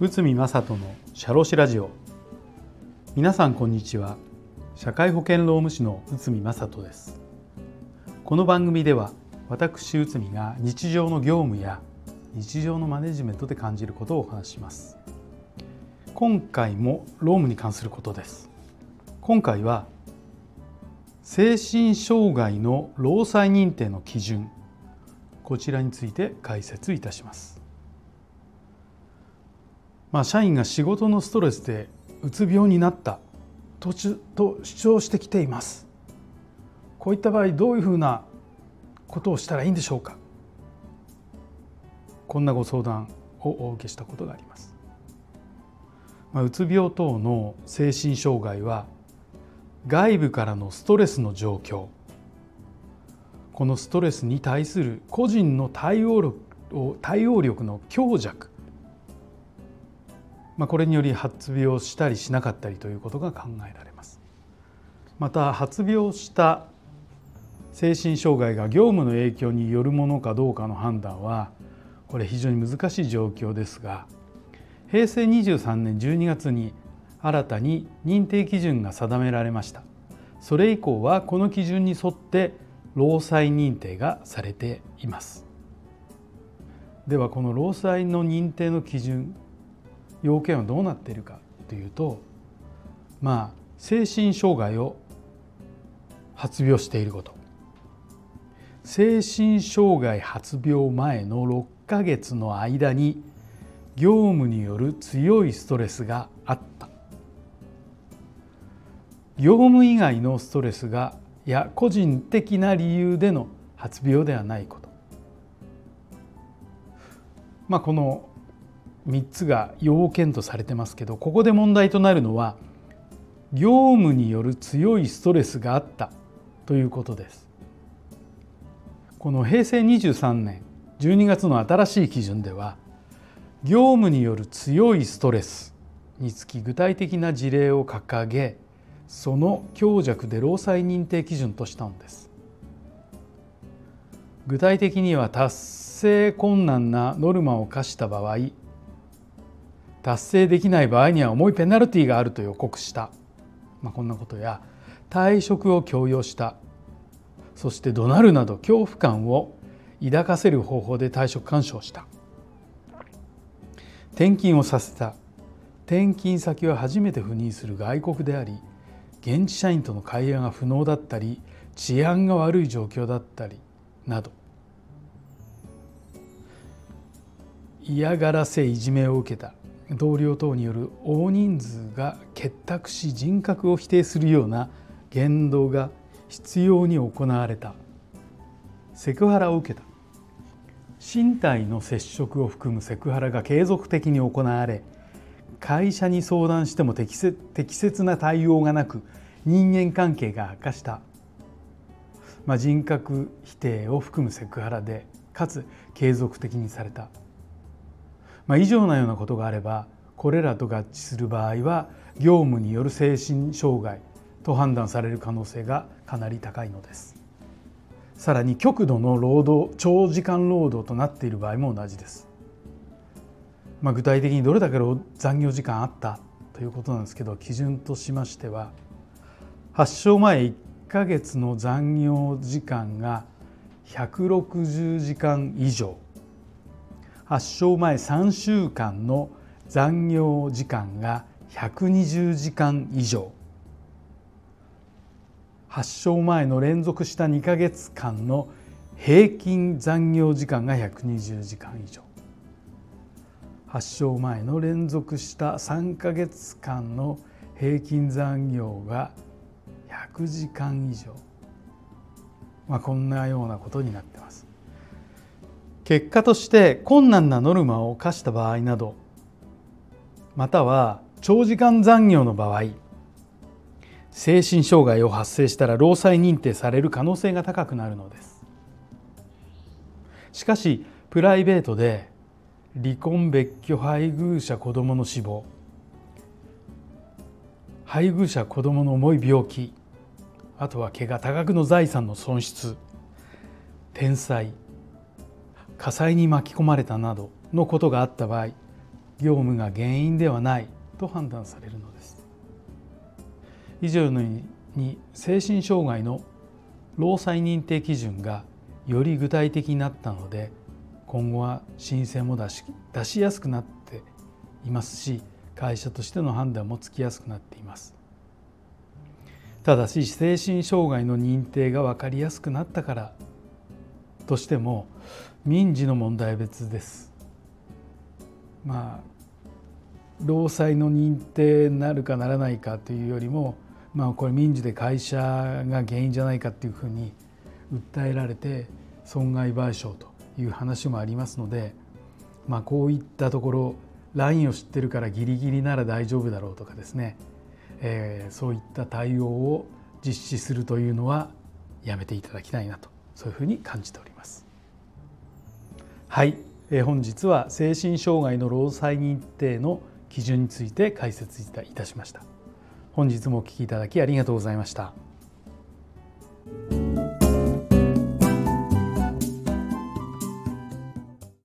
内海正人のシャロシラジオ。皆さんこんにちは。社会保険労務士の内海正人です。この番組では私内海が日常の業務や日常のマネジメントで感じることをお話します。今回も労務に関することです。今回は精神障害の労災認定の基準こちらについて解説いたします。まあ、社員が仕事のストレスでうつ病になったとと主張してきています。こういった場合どういうふうなことをしたらいいんでしょうか？こんなご相談をお受けしたことがあります、まあ、うつ病等の精神障害は外部からのストレスの状況このストレスに対する個人の対応力対応力の強弱まあ、これにより発病したりしなかったりということが考えられます。また発病した精神障害が業務の影響によるものかどうかの判断はこれ非常に難しい状況ですが平成23年12月に新たに認定基準が定められましたそれ以降はこの基準に沿って労災認定がされています。ではこの労災の認定の基準要件はどうなっているかというとまあ精神障害を発病していること。精神障害発病前の6ヶ月の間に業務による強いストレスがあった。業務以外のストレスがや個人的な理由での発病ではないことまあこの3つが要件とされてますけどここで問題となるのは業務による強いストレスがあったということです。この平成23年12月の新しい基準では業務による強いストレスにつき具体的な事例を掲げその強弱で労災認定基準としたのです。具体的には達成困難なノルマを課した場合達成できない場合には重いペナルティがあると予告した、まあ、こんなことや退職を強要した。そして怒鳴るなど恐怖感を抱かせる方法で退職干渉した。転勤をさせた。転勤先は初めて赴任する外国であり現地社員との会話が不能だったり治安が悪い状況だったりなど。嫌がらせいじめを受けた。同僚等による大人数が結託し人格を否定するような言動が必要に行われた。セクハラを受けた。身体の接触を含むセクハラが継続的に行われ会社に相談しても適切適切な対応がなく人間関係が悪化した、まあ、人格否定を含むセクハラでかつ継続的にされた。まあ、以上のようなことがあればこれらと合致する場合は業務による精神障害と判断される可能性がかなり高いのです。さらに極度の労働長時間労働となっている場合も同じです、まあ、具体的にどれだけの残業時間あったということなんですけど基準としましては発症前1ヶ月の残業時間が160時間以上。発症前3週間の残業時間が120時間以上。発症前の連続した2か月間の平均残業時間が120時間以上。発症前の連続した3か月間の平均残業が100時間以上、まあ、こんなようなことになってます。結果として困難なノルマを課した場合などまたは長時間残業の場合精神障害を発生したら労災認定される可能性が高くなるのですしかしプライベートで離婚別居配偶者子どもの死亡。配偶者子どもの重い病気。あとは怪我多額の財産の損失。天災。火災に巻き込まれたなど。のことがあった場合業務が原因ではない。と判断されるのです。以上のように精神障害の労災認定基準がより具体的になったので今後は申請も出し出しやすくなっていますし会社としての判断もつきやすくなっています。ただし精神障害の認定が分かりやすくなったからとしても民事の問題別です。まあ労災の認定になるかならないかというよりもまあこれ民事で会社が原因じゃないかっていうふうに訴えられて損害賠償という話もありますので、まあ、こういったところラインを知ってるからギリギリなら大丈夫だろうとかですね、えー、そういった対応を実施するというのはやめていただきたいなとそういうふうに感じております。はい、えー、本日は精神障害の労災認定の基準について解説いたしました。本日もお聞きいただきありがとうございました。